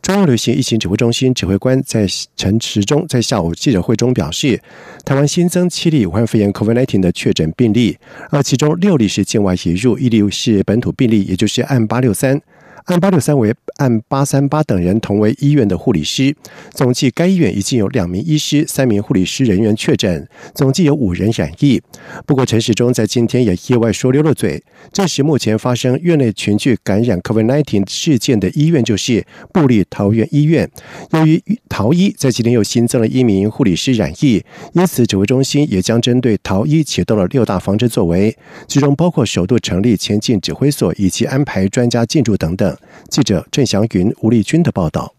中央流行疫情指挥中心指挥官在陈时中在下午记者会中表示，台湾新增七例武汉肺炎 COVID-19 的确诊病例，而其中六例是境外引入，一例是本土病例，也就是案八六三。案八六三为案八三八等人同为医院的护理师，总计该医院已经有两名医师、三名护理师人员确诊，总计有五人染疫。不过陈时中在今天也意外说溜了嘴，证实目前发生院内群聚感染 COVID-19 事件的医院就是布利桃园医院。由于桃医在今天又新增了一名护理师染疫，因此指挥中心也将针对桃医启动了六大防治作为，其中包括首度成立前进指挥所以及安排专家进驻等等。记者郑祥云、吴丽君的报道。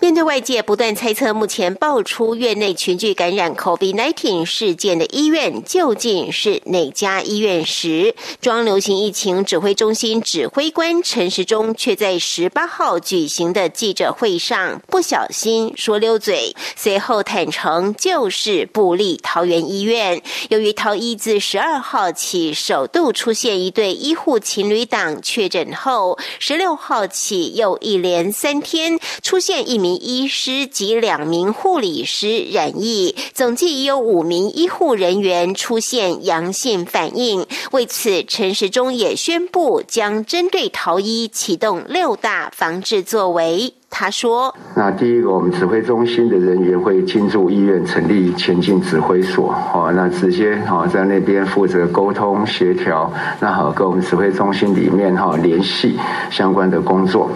面对外界不断猜测，目前爆出院内群聚感染 COVID-19 事件的医院究竟是哪家医院时，中央流行疫情指挥中心指挥官陈时中却在十八号举行的记者会上不小心说溜嘴，随后坦诚就是布利桃园医院。由于桃医自十二号起首度出现一对医护情侣档确诊后，十六号起又一连三天出现。一名医师及两名护理师染疫，总计已有五名医护人员出现阳性反应。为此，陈时中也宣布将针对逃医启动六大防治作为。他说：“那第一个，我们指挥中心的人员会进驻医院，成立前进指挥所。哦，那直接哦在那边负责沟通协调，那好跟我们指挥中心里面哈联系相关的工作。”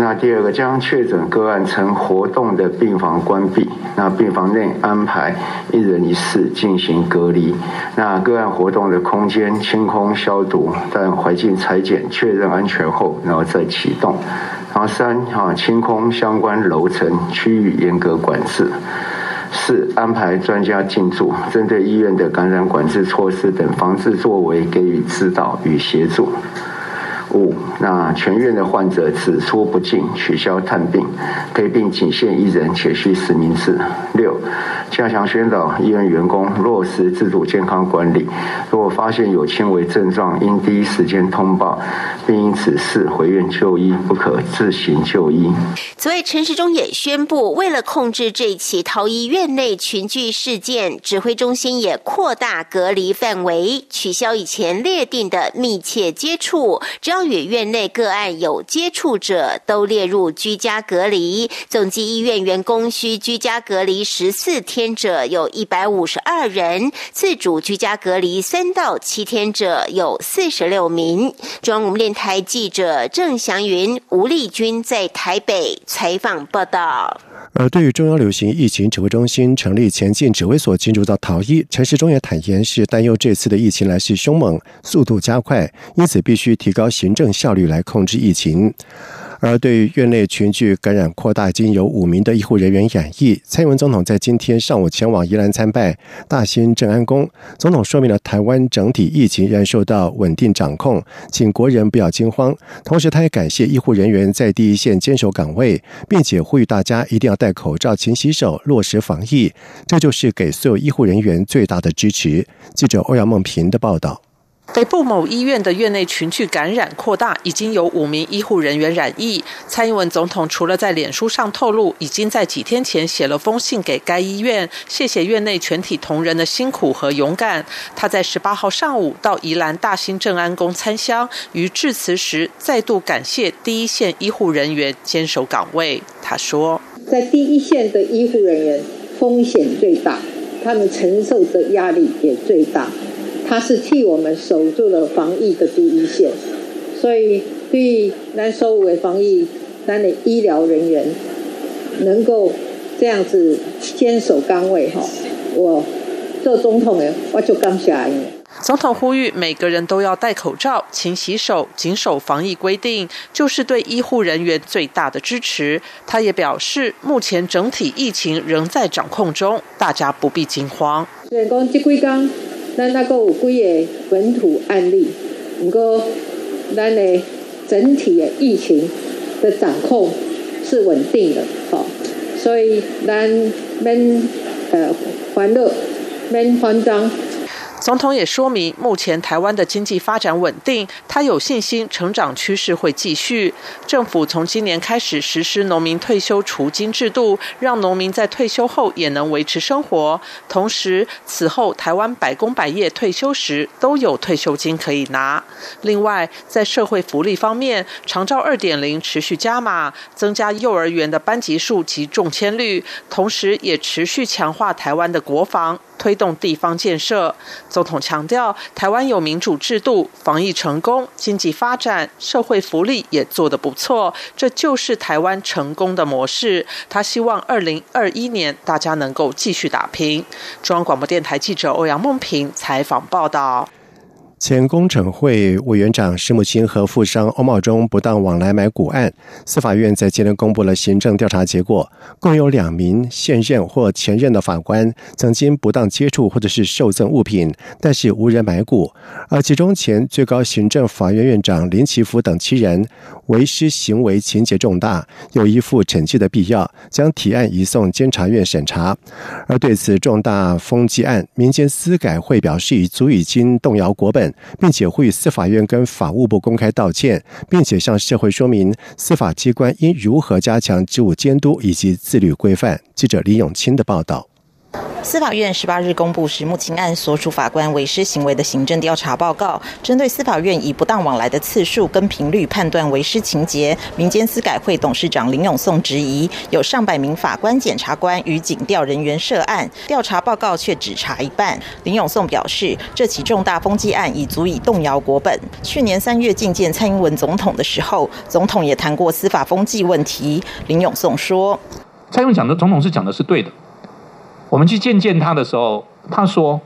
那第二个，将确诊个案曾活动的病房关闭，那病房内安排一人一室进行隔离。那个案活动的空间清空消毒，但环境裁剪确认安全后，然后再启动。然后三哈清空相关楼层区域，严格管制。四安排专家进驻，针对医院的感染管制措施等防治作为给予指导与协助。五，那全院的患者只出不进，取消探病，陪病仅限一人，且需实名制。六，加强宣导医院员工落实自主健康管理，如果发现有轻微症状，应第一时间通报，并因此事回院就医，不可自行就医。此外，陈时中也宣布，为了控制这起逃医院内群聚事件，指挥中心也扩大隔离范围，取消以前列定的密切接触，只要。与院内个案有接触者都列入居家隔离，总计医院员工需居家隔离十四天者有一百五十二人，自主居家隔离三到七天者有四十六名。中央电台记者郑祥云、吴丽君在台北采访报道。而对于中央流行疫情指挥中心成立前进指挥所进入到逃逸，陈时中也坦言是担忧这次的疫情来势凶猛，速度加快，因此必须提高行政效率来控制疫情。而对于院内群聚感染扩大，已经有五名的医护人员染疫。蔡英文总统在今天上午前往宜兰参拜大兴正安宫，总统说明了台湾整体疫情仍受到稳定掌控，请国人不要惊慌。同时，他也感谢医护人员在第一线坚守岗位，并且呼吁大家一定要戴口罩、勤洗手、落实防疫，这就是给所有医护人员最大的支持。记者欧阳梦平的报道。北部某医院的院内群聚感染扩大，已经有五名医护人员染疫。蔡英文总统除了在脸书上透露，已经在几天前写了封信给该医院，谢谢院内全体同仁的辛苦和勇敢。他在十八号上午到宜兰大兴正安宫参香，于致辞时再度感谢第一线医护人员坚守岗位。他说：“在第一线的医护人员风险最大，他们承受的压力也最大。”他是替我们守住了防疫的第一线，所以对难收为防疫咱的医疗人员能够这样子坚守岗位哈，我做总统的我就感谢你。总统呼吁每个人都要戴口罩、勤洗手、谨守防疫规定，就是对医护人员最大的支持。他也表示，目前整体疫情仍在掌控中，大家不必惊慌。员工这几天。咱那个有几个本土案例，不过咱的整体的疫情的掌控是稳定的，好，所以咱免呃欢乐，免慌张。总统也说明，目前台湾的经济发展稳定，他有信心成长趋势会继续。政府从今年开始实施农民退休除金制度，让农民在退休后也能维持生活。同时，此后台湾百工百业退休时都有退休金可以拿。另外，在社会福利方面，长照二点零持续加码，增加幼儿园的班级数及中签率，同时也持续强化台湾的国防。推动地方建设，总统强调，台湾有民主制度，防疫成功，经济发展，社会福利也做得不错，这就是台湾成功的模式。他希望二零二一年大家能够继续打拼。中央广播电台记者欧阳梦平采访报道。前工程会委员长施木清和富商欧茂忠不当往来买股案，司法院在今天公布了行政调查结果，共有两名现任或前任的法官曾经不当接触或者是受赠物品，但是无人买股，而其中前最高行政法院院长林奇福等七人为师行为情节重大，有依附惩戒的必要，将提案移送监察院审查。而对此重大风纪案，民间司改会表示已足以经动摇国本。并且呼吁司法院跟法务部公开道歉，并且向社会说明司法机关应如何加强职务监督以及自律规范。记者李永清的报道。司法院十八日公布石木清案所属法官违失行为的行政调查报告，针对司法院以不当往来的次数跟频率判断违失情节，民间司改会董事长林永颂质疑，有上百名法官、检察官与警调人员涉案，调查报告却只查一半。林永颂表示，这起重大风纪案已足以动摇国本。去年三月觐见蔡英文总统的时候，总统也谈过司法风纪问题。林永颂说：“蔡英文讲的总统是讲的是对的。”我们去见见他的时候，他说：“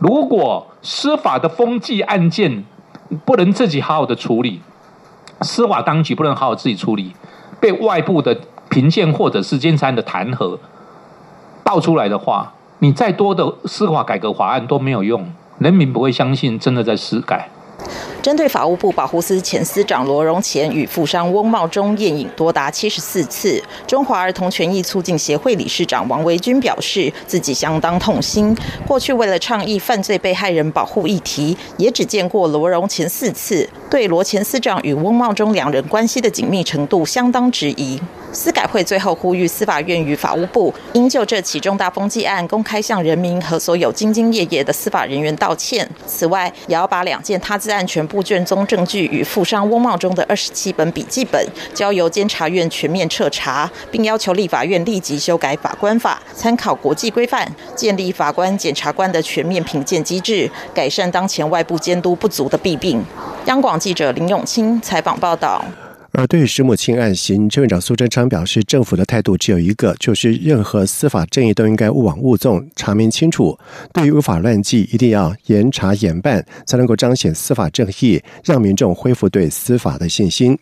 如果司法的风纪案件不能自己好好的处理，司法当局不能好好自己处理，被外部的评鉴或者是监察的弹劾爆出来的话，你再多的司法改革法案都没有用，人民不会相信真的在司改。”针对法务部保护司前司长罗荣前与富商翁茂忠宴饮多达七十四次，中华儿童权益促进协会理事长王维军表示，自己相当痛心。过去为了倡议犯罪被害人保护议题，也只见过罗荣前四次，对罗前司长与翁茂忠两人关系的紧密程度相当质疑。司改会最后呼吁司法院与法务部应就这起重大风纪案公开向人民和所有兢兢业业的司法人员道歉。此外，也要把两件他自案全部卷宗证据与富商翁茂中的二十七本笔记本交由监察院全面彻查，并要求立法院立即修改法官法，参考国际规范，建立法官、检察官的全面评鉴机制，改善当前外部监督不足的弊病。央广记者林永清采访报道。而对于石母清案，行政院长苏贞昌表示，政府的态度只有一个，就是任何司法正义都应该勿枉勿纵，查明清楚。对于违法乱纪，一定要严查严办，才能够彰显司法正义，让民众恢复对司法的信心。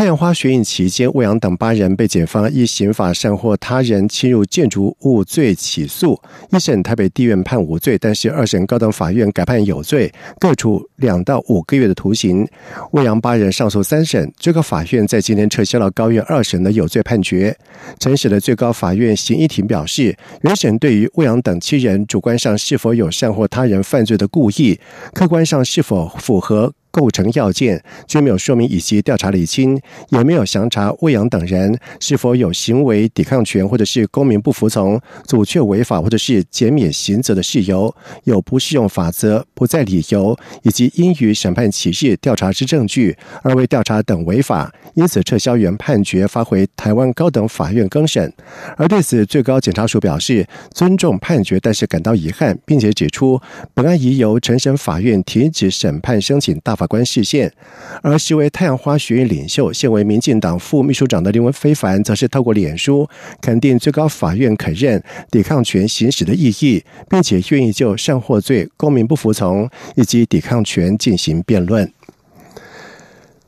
太阳花学运期间，魏阳等八人被检方依刑法善或他人侵入建筑物罪起诉，一审台北地院判无罪，但是二审高等法院改判有罪，各处两到五个月的徒刑。魏阳八人上诉三审，最高法院在今天撤销了高院二审的有罪判决。陈审的最高法院刑一庭表示，原审对于魏阳等七人主观上是否有善或他人犯罪的故意，客观上是否符合。构成要件均没有说明以及调查厘清，也没有详查魏阳等人是否有行为抵抗权或者是公民不服从、阻却违法或者是减免刑责的事由，有不适用法则、不在理由，以及应予审判起日调查之证据而未调查等违法，因此撤销原判决，发回台湾高等法院更审。而对此，最高检察署表示尊重判决，但是感到遗憾，并且指出本案已由陈审法院停止审判，申请大。法官视线，而实为太阳花学院领袖、现为民进党副秘书长的林文非凡，则是透过脸书肯定最高法院肯认抵抗权行使的意义，并且愿意就善获罪、公民不服从以及抵抗权进行辩论。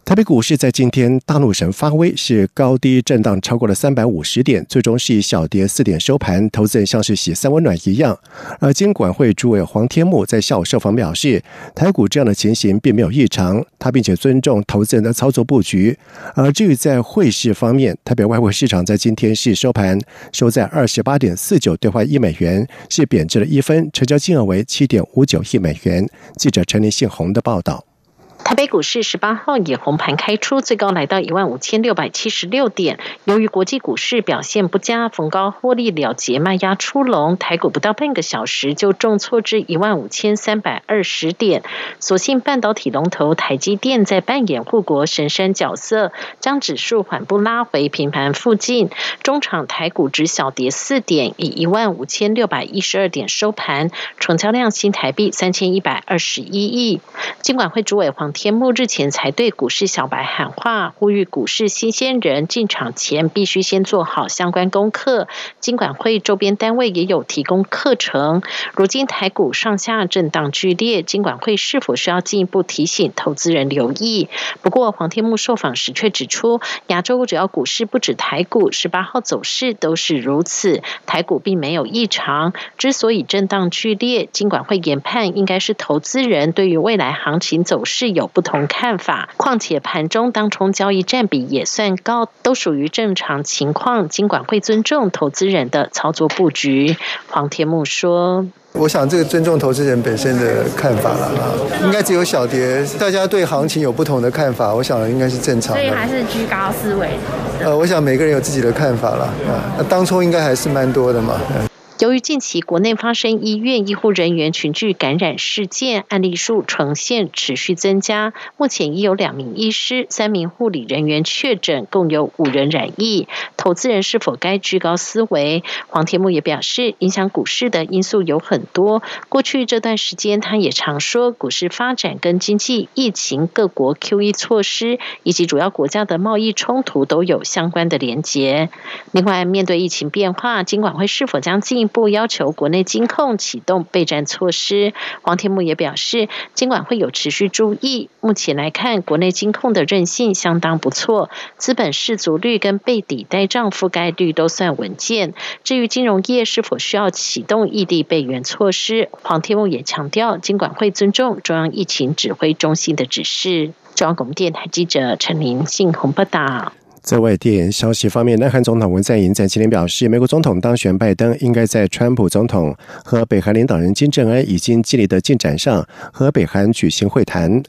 台北股市在今天大怒神发威，是高低震荡超过了三百五十点，最终是以小跌四点收盘。投资人像是洗三温暖一样。而监管会主委黄天木在下午受访表示，台股这样的情形并没有异常，他并且尊重投资人的操作布局。而至于在汇市方面，台北外汇市场在今天是收盘收在二十八点四九兑换一美元，是贬值了一分，成交金额为七点五九亿美元。记者陈林信宏的报道。台北股市十八号以红盘开出，最高来到一万五千六百七十六点。由于国际股市表现不佳，逢高获利了结卖压出笼，台股不到半个小时就重挫至一万五千三百二十点。所幸半导体龙头台积电在扮演护国神山角色，将指数缓步拉回平盘附近。中场台股只小跌四点，以一万五千六百一十二点收盘，成交量新台币三千一百二十一亿。尽管会主委黄。天幕日前才对股市小白喊话，呼吁股市新鲜人进场前必须先做好相关功课。金管会周边单位也有提供课程。如今台股上下震荡剧烈，金管会是否需要进一步提醒投资人留意？不过黄天木受访时却指出，亚洲主要股市不止台股，十八号走势都是如此，台股并没有异常。之所以震荡剧烈，金管会研判应该是投资人对于未来行情走势有。有不同看法，况且盘中当冲交易占比也算高，都属于正常情况。尽管会尊重投资人的操作布局，黄天木说：“我想这个尊重投资人本身的看法了啊，应该只有小蝶，大家对行情有不同的看法，我想应该是正常的。所以还是居高思维。呃，我想每个人有自己的看法了啊，那当冲应该还是蛮多的嘛。”由于近期国内发生医院医护人员群聚感染事件，案例数呈现持续增加。目前已有两名医师、三名护理人员确诊，共有五人染疫。投资人是否该居高思维？黄天木也表示，影响股市的因素有很多。过去这段时间，他也常说，股市发展跟经济、疫情、各国 QE 措施以及主要国家的贸易冲突都有相关的连结。另外，面对疫情变化，金管会是否将进一步部要求国内金控启动备战措施？黄天木也表示，金管会有持续注意。目前来看，国内金控的韧性相当不错，资本市足率跟被抵贷。账覆盖率都算稳健。至于金融业是否需要启动异地备援措施，黄天木也强调，金管会尊重中央疫情指挥中心的指示。中央广播电台记者陈林信鸿报道。在外电消息方面，南韩总统文在寅在今天表示，美国总统当选拜登应该在川普总统和北韩领导人金正恩已经建立的进展上和北韩举行会谈。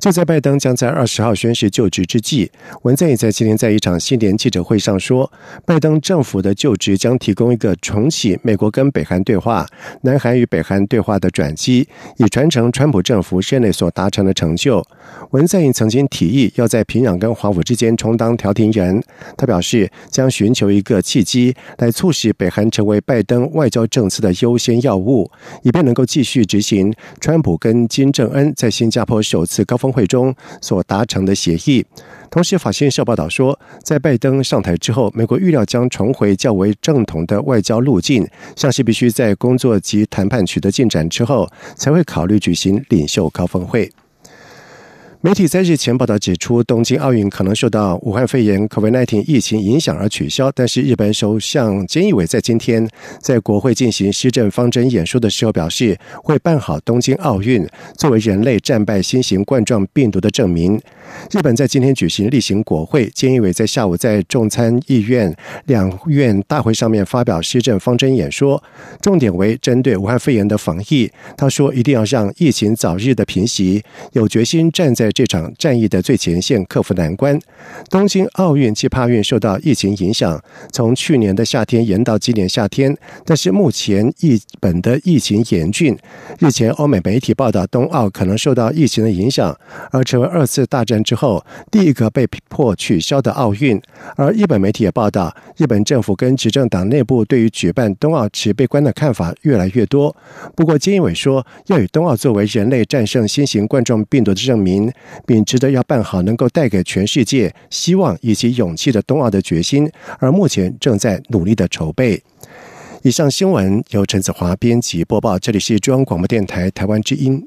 就在拜登将在二十号宣誓就职之际，文在寅在今天在一场新年记者会上说，拜登政府的就职将提供一个重启美国跟北韩对话、南韩与北韩对话的转机，以传承川普政府任内所达成的成就。文在寅曾经提议要在平壤跟华府之间充当调停人。人，他表示将寻求一个契机，来促使北韩成为拜登外交政策的优先要务，以便能够继续执行川普跟金正恩在新加坡首次高峰会中所达成的协议。同时，法新社报道说，在拜登上台之后，美国预料将重回较为正统的外交路径，像是必须在工作及谈判取得进展之后，才会考虑举行领袖高峰会。媒体在日前报道指出，东京奥运可能受到武汉肺炎 （COVID-19） 疫情影响而取消。但是，日本首相菅义伟在今天在国会进行施政方针演说的时候表示，会办好东京奥运，作为人类战败新型冠状病毒的证明。日本在今天举行例行国会，菅义伟在下午在众参议院两院大会上面发表施政方针演说，重点为针对武汉肺炎的防疫。他说，一定要让疫情早日的平息，有决心站在。这场战役的最前线克服难关。东京奥运暨帕运受到疫情影响，从去年的夏天延到今年夏天。但是目前日本的疫情严峻。日前欧美媒体报道，冬奥可能受到疫情的影响，而成为二次大战 之后第一个被迫取消的奥运。而日本媒体也报道，日本政府跟执政党内部对于举办冬奥持悲观的看法越来越多。不过，菅义伟说，要以冬奥作为人类战胜新型冠状病毒的证明。并值得要办好能够带给全世界希望以及勇气的冬奥的决心，而目前正在努力的筹备。以上新闻由陈子华编辑播报，这里是中央广播电台台湾之音。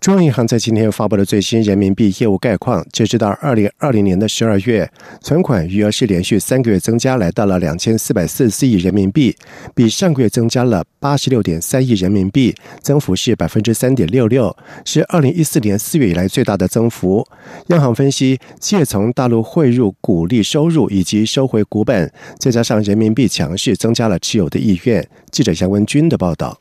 中央银行在今天发布了最新人民币业务概况。截止到二零二零年的十二月，存款余额是连续三个月增加，来到了两千四百四十四亿人民币，比上个月增加了八十六点三亿人民币，增幅是百分之三点六六，是二零一四年四月以来最大的增幅。央行分析，借从大陆汇入股利收入以及收回股本，再加上人民币强势，增加了持有的意愿。记者杨文军的报道。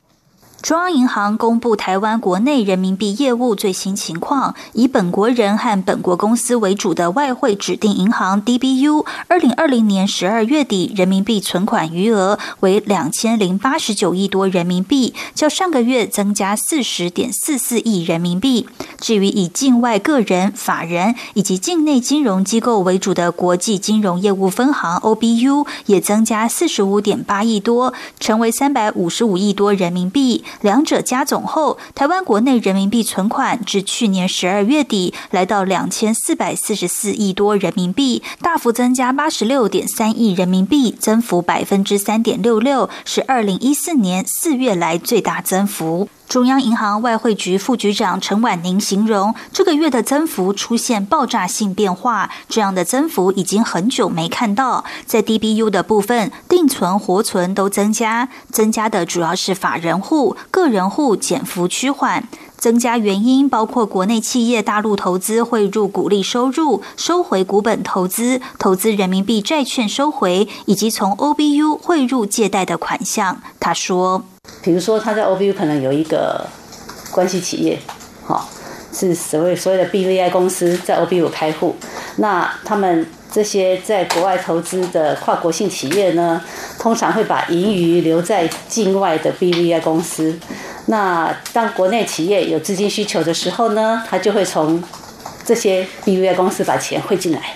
中央银行公布台湾国内人民币业务最新情况，以本国人和本国公司为主的外汇指定银行 DBU，二零二零年十二月底人民币存款余额为两千零八十九亿多人民币，较上个月增加四十点四四亿人民币。至于以境外个人、法人以及境内金融机构为主的国际金融业务分行 OBU，也增加四十五点八亿多，成为三百五十五亿多人民币。两者加总后，台湾国内人民币存款至去年十二月底来到两千四百四十四亿多人民币，大幅增加八十六点三亿人民币，增幅百分之三点六六，是二零一四年四月来最大增幅。中央银行外汇局副局长陈婉宁形容，这个月的增幅出现爆炸性变化，这样的增幅已经很久没看到。在 DBU 的部分，定存、活存都增加，增加的主要是法人户、个人户减幅趋缓。增加原因包括国内企业大陆投资汇入股利收入、收回股本投资、投资人民币债券收回，以及从 OBU 汇入借贷的款项。他说。比如说，他在 OBU 可能有一个关系企业，好，是所谓所谓的 BVI 公司在 OBU 开户。那他们这些在国外投资的跨国性企业呢，通常会把盈余留在境外的 BVI 公司。那当国内企业有资金需求的时候呢，他就会从这些 BVI 公司把钱汇进来。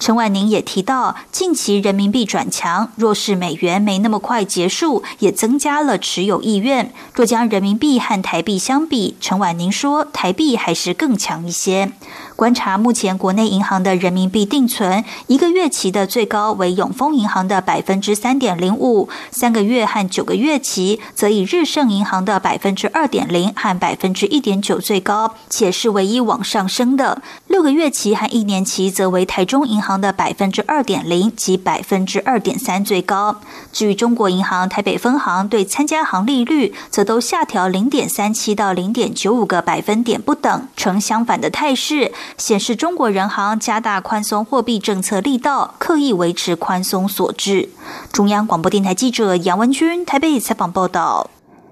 陈婉宁也提到，近期人民币转强，若是美元没那么快结束，也增加了持有意愿。若将人民币和台币相比，陈婉宁说，台币还是更强一些。观察目前国内银行的人民币定存，一个月期的最高为永丰银行的百分之三点零五，三个月和九个月期则以日盛银行的百分之二点零和百分之一点九最高，且是唯一往上升的。六个月期和一年期则为台中银行的百分之二点零及百分之二点三最高。至于中国银行台北分行对参加行利率，则都下调零点三七到零点九五个百分点不等，呈相反的态势。显示中国人行加大宽松货币政策力道，刻意维持宽松所致。中央广播电台记者杨文君台北采访报道。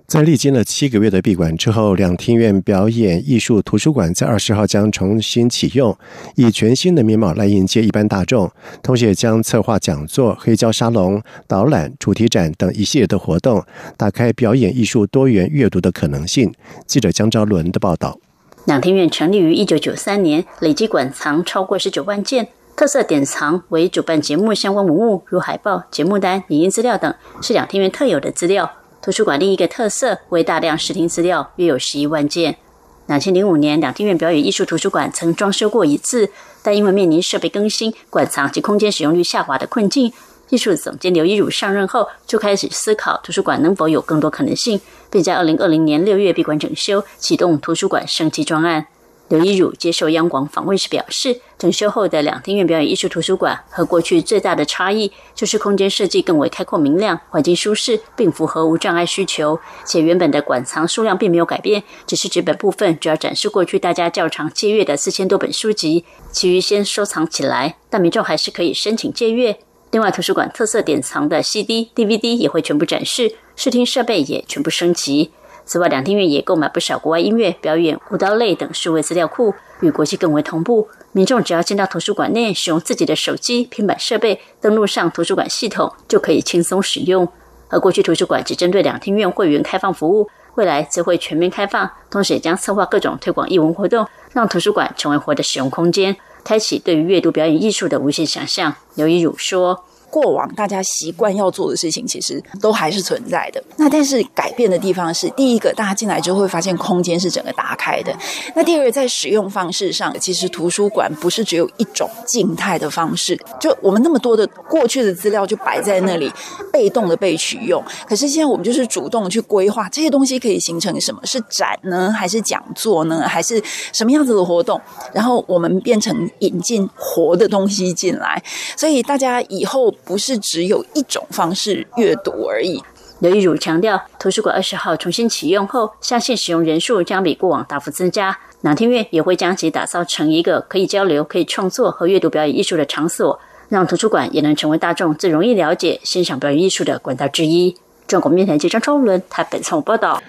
在历经了七个月的闭馆之后，两厅院表演艺术图书馆在二十号将重新启用，以全新的面貌来迎接一般大众，同时也将策划讲座、黑胶沙龙、导览、主题展等一系列的活动，打开表演艺术多元阅读的可能性。记者江昭伦的报道。两厅院成立于一九九三年，累计馆藏超过十九万件，特色典藏为主办节目相关文物，如海报、节目单、影音资料等，是两厅院特有的资料。图书馆另一个特色为大量视听资料，约有十一万件。两千零五年，两厅院表演艺术图书馆曾装修过一次，但因为面临设备更新、馆藏及空间使用率下滑的困境。艺术总监刘一儒上任后，就开始思考图书馆能否有更多可能性，并在二零二零年六月闭馆整修，启动图书馆升级专案。刘一儒接受央广访问时表示，整修后的两厅院表演艺术图书馆和过去最大的差异，就是空间设计更为开阔明亮，环境舒适，并符合无障碍需求。且原本的馆藏数量并没有改变，只是纸本部分主要展示过去大家较常借阅的四千多本书籍，其余先收藏起来，但民众还是可以申请借阅。另外，图书馆特色典藏的 CD、DVD 也会全部展示，视听设备也全部升级。此外，两厅院也购买不少国外音乐、表演、舞蹈类等数位资料库，与国际更为同步。民众只要进到图书馆内，使用自己的手机、平板设备登录上图书馆系统，就可以轻松使用。而过去图书馆只针对两厅院会员开放服务，未来则会全面开放，同时也将策划各种推广艺文活动，让图书馆成为活的使用空间。开启对于阅读表演艺术的无限想象，刘一儒说：“过往大家习惯要做的事情，其实都还是存在的。那但是改变的地方是，第一个，大家进来之后会发现空间是整个打开的。那第二个，在使用方式上，其实图书馆不是只有一种静态的方式，就我们那么多的过去的资料就摆在那里，被动的被取用。可是现在我们就是主动去规划这些东西可以形成什么？是展呢，还是讲座呢，还是什么样子的活动？然后我们变成引进活的东西进来，所以大家以后不是只有一种方式阅读而已。刘玉茹强调，图书馆二十号重新启用后，相信使用人数将比过往大幅增加。南天院也会将其打造成一个可以交流、可以创作和阅读表演艺术的场所，让图书馆也能成为大众最容易了解欣赏表演艺术的管道之一。中国面台记者张超伦台北从报道。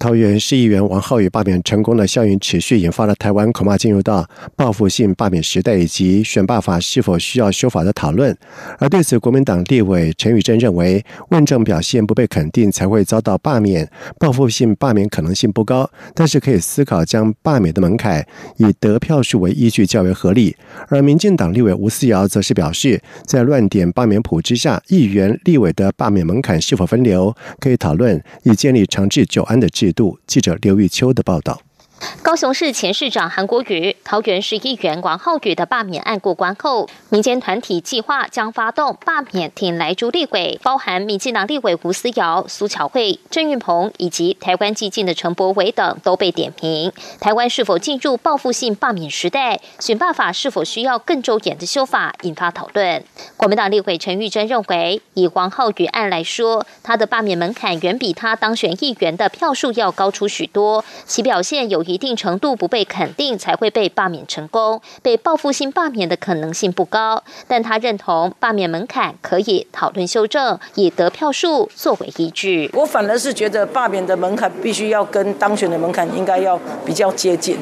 桃园市议员王浩宇罢免成功的效应持续，引发了台湾恐怕进入到报复性罢免时代，以及选罢法是否需要修法的讨论。而对此，国民党立委陈宇珍认为，问政表现不被肯定才会遭到罢免，报复性罢免可能性不高，但是可以思考将罢免的门槛以得票数为依据较为合理。而民进党立委吴思瑶则是表示，在乱点罢免谱之下，议员立委的罢免门槛是否分流，可以讨论以建立长治久安的制。度记者刘玉秋的报道。高雄市前市长韩国瑜、桃园市议员王浩宇的罢免案过关后，民间团体计划将发动罢免挺来珠立委，包含民进党立委吴思瑶、苏巧慧、郑运鹏以及台湾激进的陈柏伟等都被点名。台湾是否进入报复性罢免时代？选罢法是否需要更周延的修法？引发讨论。国民党立委陈玉珍认为，以王浩宇案来说，他的罢免门槛远比他当选议员的票数要高出许多，其表现有。一定程度不被肯定，才会被罢免成功。被报复性罢免的可能性不高，但他认同罢免门槛可以讨论修正，以得票数作为依据。我反而是觉得罢免的门槛必须要跟当选的门槛应该要比较接近，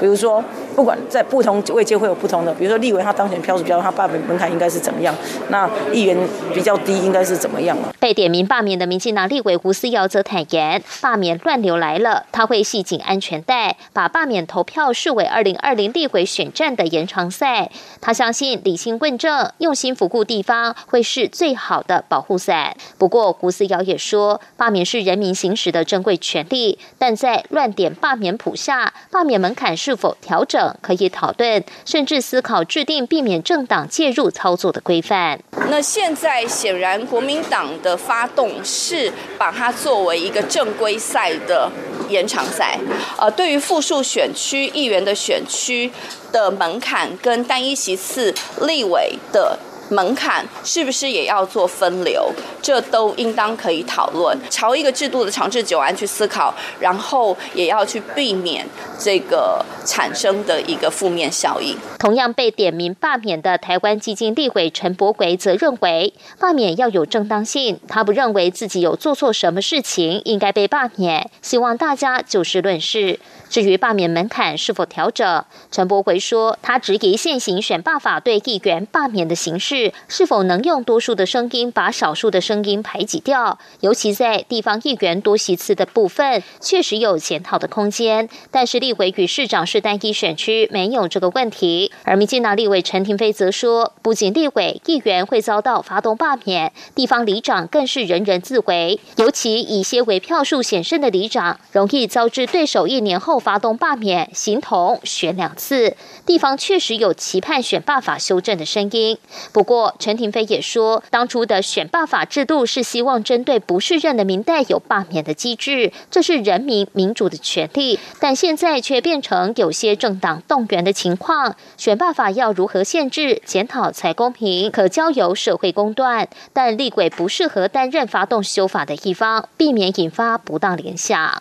比如说。不管在不同位阶会有不同的，比如说立委他当选票数比较，他罢免门槛应该是怎么样？那议员比较低，应该是怎么样被点名罢免的民进党立委胡思瑶则坦言，罢免乱流来了，他会系紧安全带，把罢免投票视为二零二零立委选战的延长赛。他相信理性问政、用心服务地方会是最好的保护伞。不过胡思瑶也说，罢免是人民行使的珍贵权利，但在乱点罢免谱下，罢免门槛是是否调整？可以讨论，甚至思考制定避免政党介入操作的规范。那现在显然国民党的发动是把它作为一个正规赛的延长赛。呃，对于复数选区议员的选区的门槛跟单一席次立委的。门槛是不是也要做分流？这都应当可以讨论，朝一个制度的长治久安去思考，然后也要去避免这个产生的一个负面效应。同样被点名罢免的台湾基金立委陈柏伟则认为，罢免要有正当性，他不认为自己有做错什么事情应该被罢免，希望大家就事论事。至于罢免门槛是否调整，陈柏回说，他质疑现行选罢法对议员罢免的形式是否能用多数的声音把少数的声音排挤掉，尤其在地方议员多席次的部分，确实有检讨的空间。但是立委与市长是单一选区，没有这个问题。而民进党立委陈廷飞则说，不仅立委议员会遭到发动罢免，地方里长更是人人自危，尤其以些为票数险胜的里长，容易遭致对手一年后。发动罢免，形同选两次。地方确实有期盼选罢法修正的声音。不，过陈廷飞也说，当初的选罢法制度是希望针对不适任的民代有罢免的机制，这是人民民主的权利。但现在却变成有些政党动员的情况。选罢法要如何限制检讨才公平？可交由社会公断。但立委不适合担任发动修法的一方，避免引发不当联想。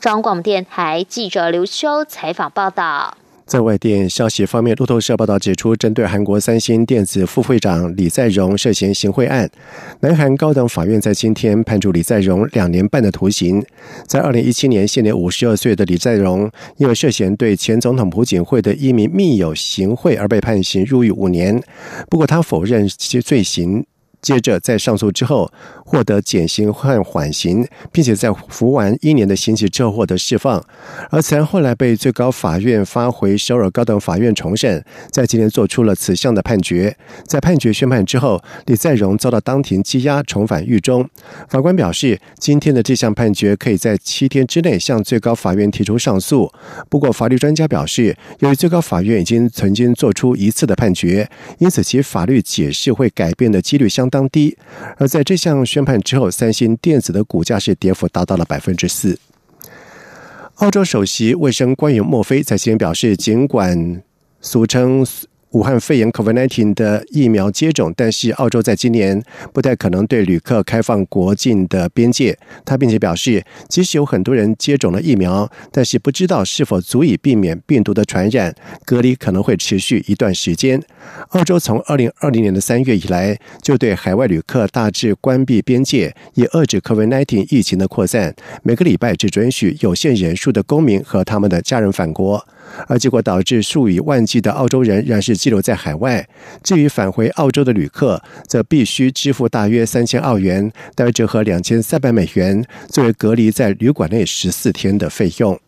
中央广播电台记者刘秋采访报道。在外电消息方面，路透社报道指出，针对韩国三星电子副会长李在镕涉嫌行贿案，南韩高等法院在今天判处李在镕两年半的徒刑。在二零一七年，现年五十二岁的李在镕，因为涉嫌对前总统朴槿惠的一名密友行贿而被判刑入狱五年。不过，他否认其罪行。接着在上诉之后获得减刑换缓刑，并且在服完一年的刑期之后获得释放。而此案后来被最高法院发回首尔高等法院重审，在今天做出了此项的判决。在判决宣判之后，李在镕遭到当庭羁押，重返狱中。法官表示，今天的这项判决可以在七天之内向最高法院提出上诉。不过，法律专家表示，由于最高法院已经曾经做出一次的判决，因此其法律解释会改变的几率相当低。而在这项宣判之后，三星电子的股价是跌幅达到了百分之四。澳洲首席卫生官员墨菲在今天表示，尽管俗称。武汉肺炎 （COVID-19） 的疫苗接种，但是澳洲在今年不太可能对旅客开放国境的边界。他并且表示，即使有很多人接种了疫苗，但是不知道是否足以避免病毒的传染，隔离可能会持续一段时间。澳洲从二零二零年的三月以来，就对海外旅客大致关闭边界，以遏制 COVID-19 疫情的扩散。每个礼拜只准许有限人数的公民和他们的家人返国。而结果导致数以万计的澳洲人仍是滞留在海外。至于返回澳洲的旅客，则必须支付大约三千澳元，大约折合两千三百美元，作为隔离在旅馆内十四天的费用。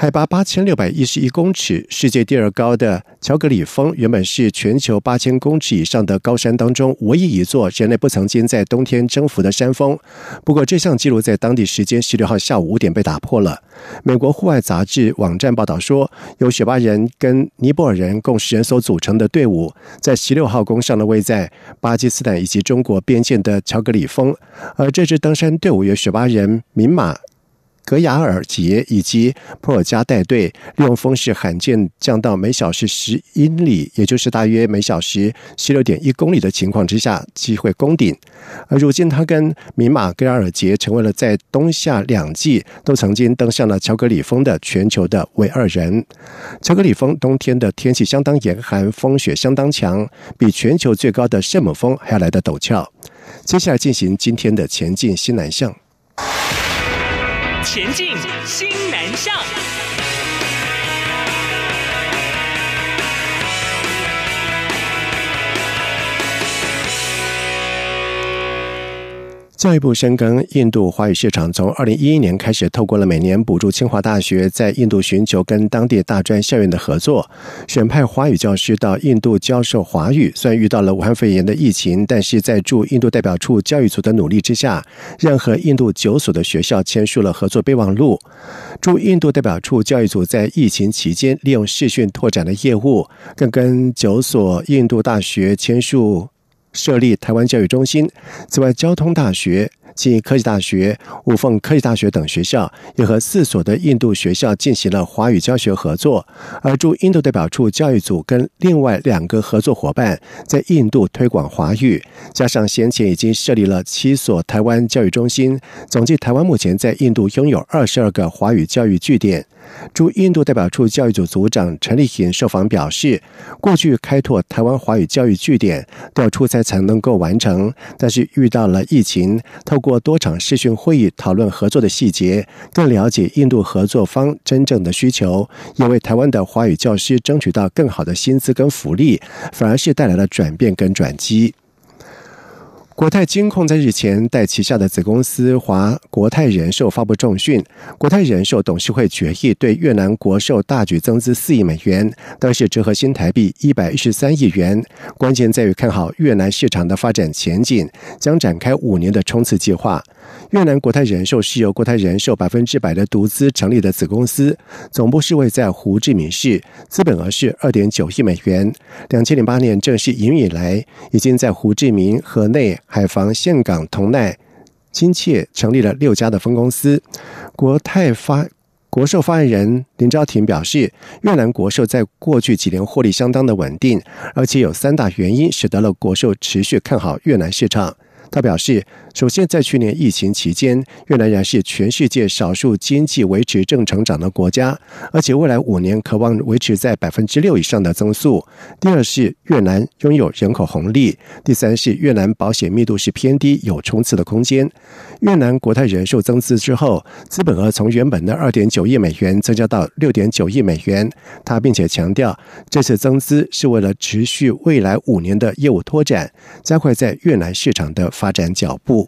海拔八千六百一十一公尺，世界第二高的乔格里峰，原本是全球八千公尺以上的高山当中唯一一座人类不曾经在冬天征服的山峰。不过，这项记录在当地时间十六号下午五点被打破了。美国户外杂志网站报道说，由雪巴人跟尼泊尔人共十人所组成的队伍，在十六号攻上了位在巴基斯坦以及中国边界的乔格里峰，而这支登山队伍由雪巴人、民马。格雅尔杰以及普尔加带队，利用风势罕见降到每小时十英里，也就是大约每小时十六点一公里的情况之下，机会攻顶。而如今，他跟米马格雅尔杰成为了在冬夏两季都曾经登上了乔格里峰的全球的唯二人。乔格里峰冬天的天气相当严寒，风雪相当强，比全球最高的圣母峰还要来得陡峭。接下来进行今天的前进新南向。前进，新南向。教育部深耕印度华语市场，从二零一一年开始，透过了每年补助清华大学在印度寻求跟当地大专校院的合作，选派华语教师到印度教授华语。虽然遇到了武汉肺炎的疫情，但是在驻印度代表处教育组的努力之下，任何印度九所的学校签署了合作备忘录。驻印度代表处教育组在疫情期间利用视讯拓展的业务，更跟九所印度大学签署。设立台湾教育中心。此外，交通大学、暨科技大学、五凤科技大学等学校也和四所的印度学校进行了华语教学合作。而驻印度代表处教育组跟另外两个合作伙伴在印度推广华语，加上先前已经设立了七所台湾教育中心，总计台湾目前在印度拥有二十二个华语教育据点。驻印度代表处教育组组长陈立贤受访表示，过去开拓台湾华语教育据点都要出差才能够完成，但是遇到了疫情，透过过多场视讯会议讨论合作的细节，更了解印度合作方真正的需求，也为台湾的华语教师争取到更好的薪资跟福利，反而是带来了转变跟转机。国泰金控在日前带旗下的子公司华国泰人寿发布重讯，国泰人寿董事会决议对越南国寿大举增资四亿美元，当时折合新台币一百一十三亿元。关键在于看好越南市场的发展前景，将展开五年的冲刺计划。越南国泰人寿是由国泰人寿百分之百的独资成立的子公司，总部是位在胡志明市，资本额是二点九亿美元。两千零八年正式营运以来，已经在胡志明、河内、海防、岘港、同奈、金切成立了六家的分公司。国泰发国寿发言人林昭廷表示，越南国寿在过去几年获利相当的稳定，而且有三大原因使得了国寿持续看好越南市场。他表示，首先，在去年疫情期间，越南仍是全世界少数经济维持正成长的国家，而且未来五年渴望维持在百分之六以上的增速。第二是越南拥有人口红利，第三是越南保险密度是偏低，有冲刺的空间。越南国泰人寿增资之后，资本额从原本的二点九亿美元增加到六点九亿美元。他并且强调，这次增资是为了持续未来五年的业务拓展，加快在越南市场的发展脚步。